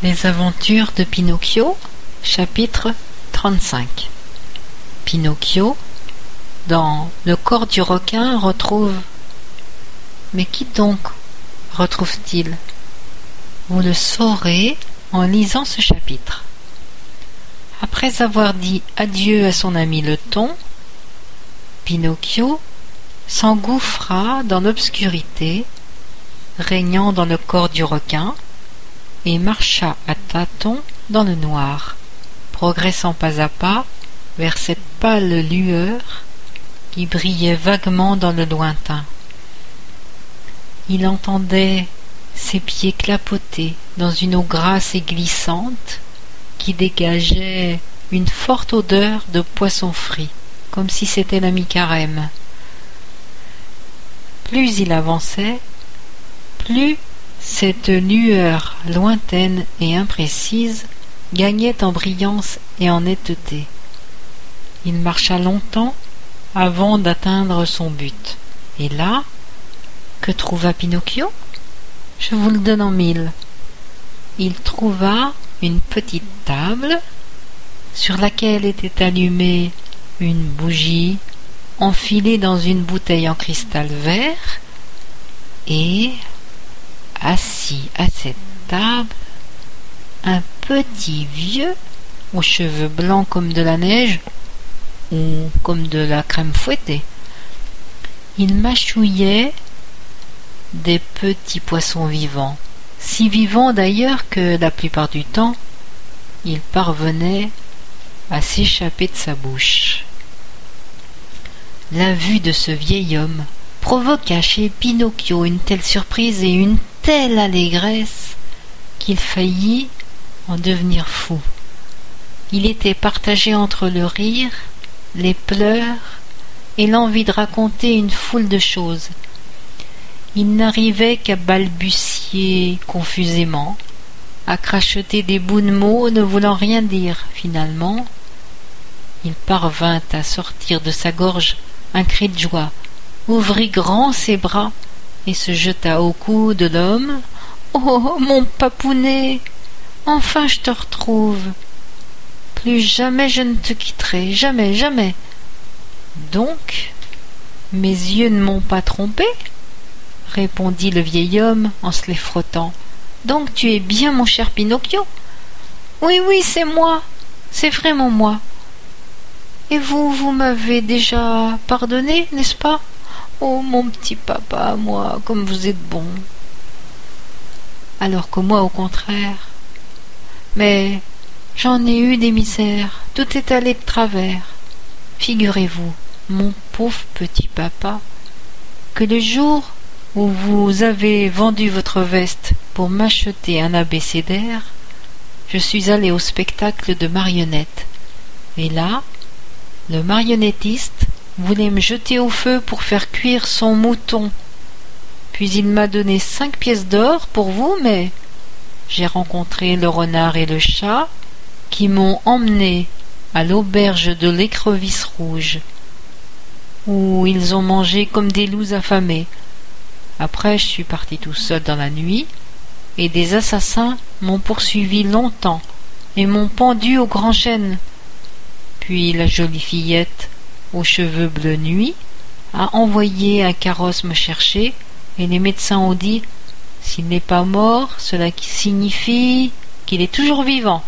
Les aventures de Pinocchio, chapitre 35 Pinocchio, dans le corps du requin, retrouve... Mais qui donc retrouve-t-il? Vous le saurez en lisant ce chapitre. Après avoir dit adieu à son ami le thon, Pinocchio s'engouffra dans l'obscurité régnant dans le corps du requin et marcha à tâtons dans le noir, progressant pas à pas vers cette pâle lueur qui brillait vaguement dans le lointain. Il entendait ses pieds clapoter dans une eau grasse et glissante qui dégageait une forte odeur de poisson frit, comme si c'était la mi-carême. Plus il avançait, plus cette lueur lointaine et imprécise gagnait en brillance et en netteté. Il marcha longtemps avant d'atteindre son but. Et là, que trouva Pinocchio? Je vous le donne en mille. Il trouva une petite table sur laquelle était allumée une bougie enfilée dans une bouteille en cristal vert et assis à cette table un petit vieux aux cheveux blancs comme de la neige ou comme de la crème fouettée. Il mâchouillait des petits poissons vivants, si vivants d'ailleurs que la plupart du temps il parvenait à s'échapper de sa bouche. La vue de ce vieil homme provoqua chez Pinocchio une telle surprise et une telle allégresse qu'il faillit en devenir fou. Il était partagé entre le rire, les pleurs et l'envie de raconter une foule de choses. Il n'arrivait qu'à balbutier confusément, à cracheter des bouts de mots ne voulant rien dire finalement. Il parvint à sortir de sa gorge un cri de joie, ouvrit grand ses bras et se jeta au cou de l'homme. Oh, mon papounet, enfin je te retrouve. Plus jamais je ne te quitterai, jamais, jamais. Donc, mes yeux ne m'ont pas trompé répondit le vieil homme en se les frottant. Donc tu es bien mon cher Pinocchio Oui, oui, c'est moi, c'est vraiment moi. Et vous, vous m'avez déjà pardonné, n'est-ce pas? Oh, mon petit papa, moi, comme vous êtes bon. Alors que moi, au contraire. Mais j'en ai eu des misères, tout est allé de travers. Figurez-vous, mon pauvre petit papa, que le jour où vous avez vendu votre veste pour m'acheter un abécédaire, je suis allé au spectacle de marionnettes. Et là, le marionnettiste voulait me jeter au feu pour faire cuire son mouton. Puis il m'a donné cinq pièces d'or pour vous, mais j'ai rencontré le renard et le chat qui m'ont emmené à l'auberge de l'écrevisse rouge, où ils ont mangé comme des loups affamés. Après, je suis parti tout seul dans la nuit, et des assassins m'ont poursuivi longtemps et m'ont pendu au grand chêne. Puis la jolie fillette aux cheveux bleu nuit, a envoyé un carrosse me chercher, et les médecins ont dit S'il n'est pas mort, cela signifie qu'il est toujours vivant.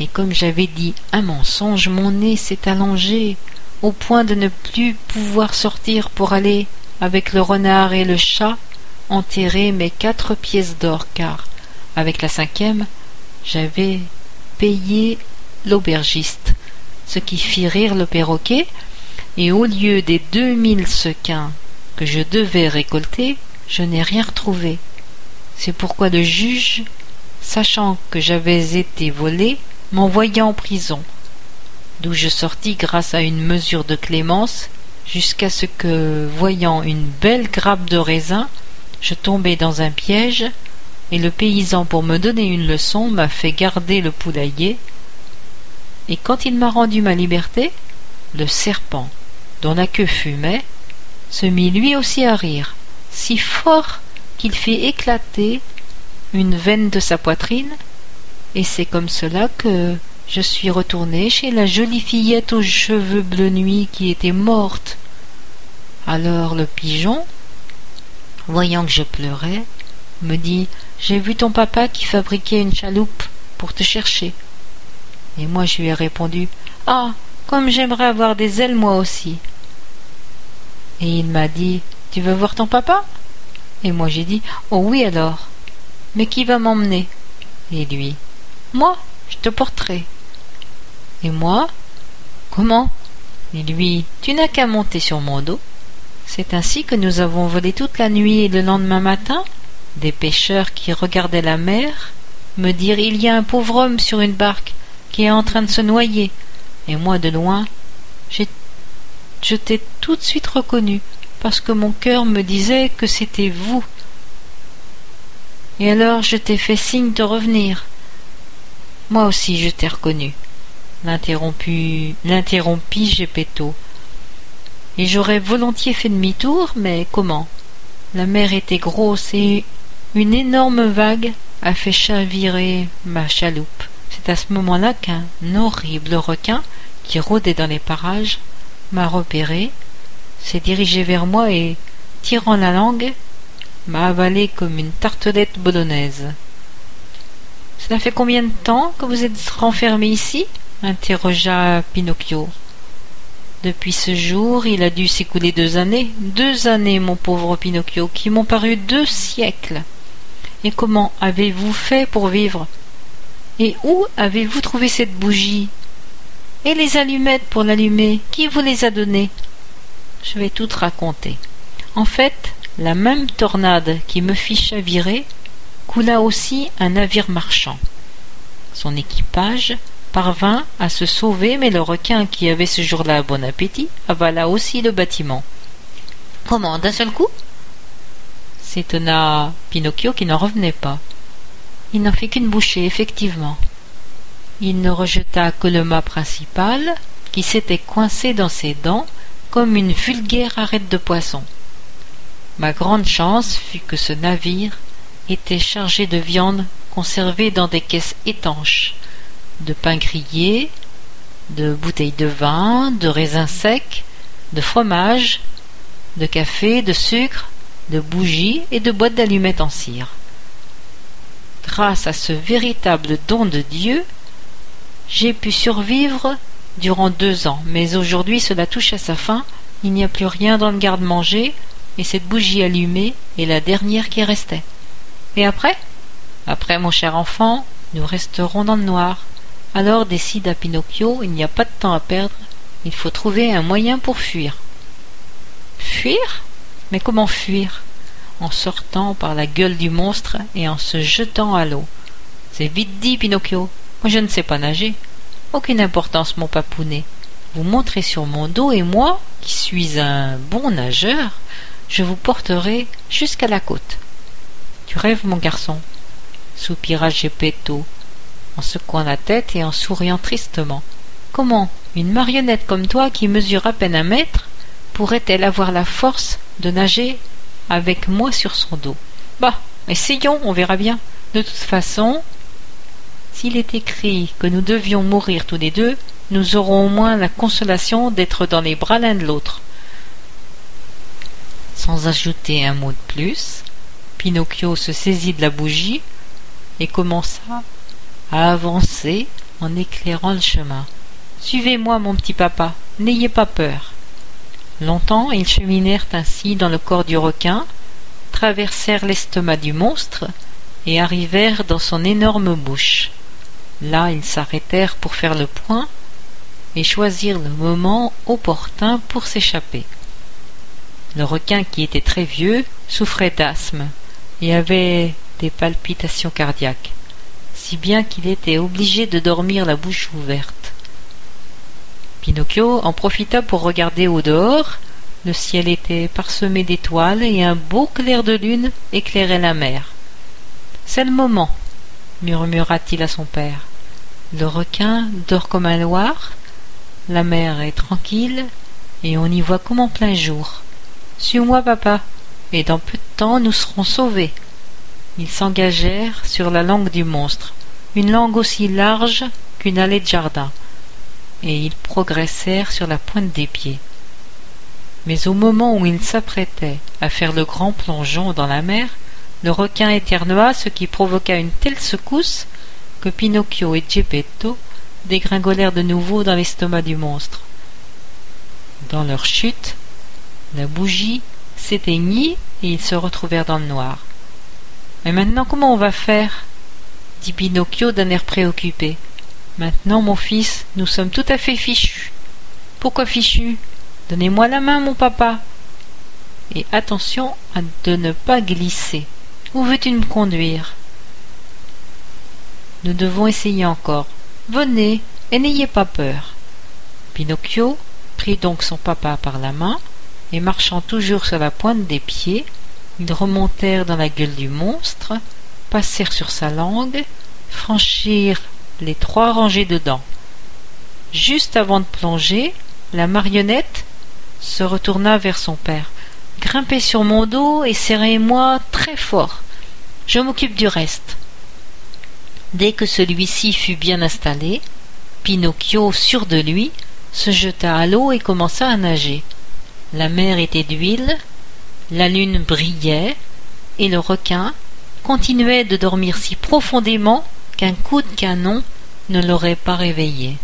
Et comme j'avais dit un mensonge, mon nez s'est allongé au point de ne plus pouvoir sortir pour aller avec le renard et le chat enterrer mes quatre pièces d'or, car avec la cinquième, j'avais payé l'aubergiste ce qui fit rire le perroquet, et au lieu des deux mille sequins que je devais récolter, je n'ai rien retrouvé. C'est pourquoi le juge, sachant que j'avais été volé, m'envoya en prison, d'où je sortis grâce à une mesure de clémence, jusqu'à ce que, voyant une belle grappe de raisin, je tombai dans un piège, et le paysan, pour me donner une leçon, m'a fait garder le poulailler, et quand il m'a rendu ma liberté, le serpent, dont la queue fumait, se mit lui aussi à rire, si fort qu'il fit éclater une veine de sa poitrine, et c'est comme cela que je suis retourné chez la jolie fillette aux cheveux bleu nuit qui était morte. Alors le pigeon, voyant que je pleurais, me dit J'ai vu ton papa qui fabriquait une chaloupe pour te chercher. Et moi je lui ai répondu Ah, comme j'aimerais avoir des ailes moi aussi. Et il m'a dit Tu veux voir ton papa? Et moi j'ai dit Oh oui alors. Mais qui va m'emmener? Et lui Moi, je te porterai. Et moi Comment? Et lui Tu n'as qu'à monter sur mon dos. C'est ainsi que nous avons volé toute la nuit et le lendemain matin, des pêcheurs qui regardaient la mer me dirent Il y a un pauvre homme sur une barque qui est en train de se noyer. Et moi de loin, je t'ai tout de suite reconnu, parce que mon cœur me disait que c'était vous. Et alors je t'ai fait signe de revenir. Moi aussi je t'ai reconnu. L'interrompit Gepetto. Et j'aurais volontiers fait demi-tour, mais comment? La mer était grosse et une énorme vague a fait chavirer ma chaloupe. C'est à ce moment-là qu'un horrible requin, qui rôdait dans les parages, m'a repéré, s'est dirigé vers moi et, tirant la langue, m'a avalé comme une tartelette bolognaise. Cela fait combien de temps que vous êtes renfermé ici? interrogea Pinocchio. Depuis ce jour, il a dû s'écouler deux années. Deux années, mon pauvre Pinocchio, qui m'ont paru deux siècles. Et comment avez-vous fait pour vivre? Et où avez-vous trouvé cette bougie? Et les allumettes pour l'allumer, qui vous les a données? Je vais tout raconter. En fait, la même tornade qui me fit chavirer coula aussi un navire marchand. Son équipage parvint à se sauver, mais le requin qui avait ce jour-là bon appétit avala aussi le bâtiment. Comment, d'un seul coup? S'étonna Pinocchio qui n'en revenait pas. Il n'en fait qu'une bouchée, effectivement il ne rejeta que le mât principal, qui s'était coincé dans ses dents comme une vulgaire arête de poisson. Ma grande chance fut que ce navire était chargé de viande conservée dans des caisses étanches, de pain grillé, de bouteilles de vin, de raisins secs, de fromage, de café, de sucre, de bougies et de boîtes d'allumettes en cire. Grâce à ce véritable don de Dieu, j'ai pu survivre durant deux ans, mais aujourd'hui cela touche à sa fin, il n'y a plus rien dans le garde-manger, et cette bougie allumée est la dernière qui restait. Et après? Après, mon cher enfant, nous resterons dans le noir. Alors décide à Pinocchio, il n'y a pas de temps à perdre, il faut trouver un moyen pour fuir. Fuir? Mais comment fuir? En sortant par la gueule du monstre et en se jetant à l'eau. C'est vite dit, Pinocchio. Moi je ne sais pas nager. Aucune importance, mon papounet. Vous montrez sur mon dos et moi, qui suis un bon nageur, je vous porterai jusqu'à la côte. Tu rêves, mon garçon? soupira Geppetto, en secouant la tête et en souriant tristement. Comment une marionnette comme toi, qui mesure à peine un mètre, pourrait-elle avoir la force de nager avec moi sur son dos Bah, essayons, on verra bien. De toute façon, s'il est écrit que nous devions mourir tous les deux, nous aurons au moins la consolation d'être dans les bras l'un de l'autre. Sans ajouter un mot de plus, Pinocchio se saisit de la bougie et commença à avancer en éclairant le chemin. Suivez-moi, mon petit papa, n'ayez pas peur. Longtemps ils cheminèrent ainsi dans le corps du requin, traversèrent l'estomac du monstre et arrivèrent dans son énorme bouche. Là, ils s'arrêtèrent pour faire le point et choisir le moment opportun pour s'échapper. Le requin, qui était très vieux, souffrait d'asthme et avait des palpitations cardiaques, si bien qu'il était obligé de dormir la bouche ouverte. Pinocchio en profita pour regarder au dehors. Le ciel était parsemé d'étoiles et un beau clair de lune éclairait la mer. C'est le moment, murmura-t-il à son père. Le requin dort comme un loir, la mer est tranquille, et on y voit comme en plein jour. Suis-moi, papa, et dans peu de temps nous serons sauvés. Ils s'engagèrent sur la langue du monstre, une langue aussi large qu'une allée de jardin, et ils progressèrent sur la pointe des pieds. Mais au moment où ils s'apprêtaient à faire le grand plongeon dans la mer, le requin éternua, ce qui provoqua une telle secousse que Pinocchio et Geppetto dégringolèrent de nouveau dans l'estomac du monstre. Dans leur chute, la bougie s'éteignit et ils se retrouvèrent dans le noir. Mais maintenant comment on va faire? dit Pinocchio d'un air préoccupé. Maintenant, mon fils, nous sommes tout à fait fichus. Pourquoi fichus? Donnez-moi la main, mon papa. Et attention à de ne pas glisser. Où veux-tu me conduire? Nous devons essayer encore. Venez, et n'ayez pas peur. Pinocchio prit donc son papa par la main, et marchant toujours sur la pointe des pieds, ils remontèrent dans la gueule du monstre, passèrent sur sa langue, franchirent les trois rangées de dents. Juste avant de plonger, la marionnette se retourna vers son père. Grimpez sur mon dos et serrez-moi très fort. Je m'occupe du reste. Dès que celui-ci fut bien installé, Pinocchio, sûr de lui, se jeta à l'eau et commença à nager. La mer était d'huile, la lune brillait, et le requin continuait de dormir si profondément qu'un coup de canon ne l'aurait pas réveillé.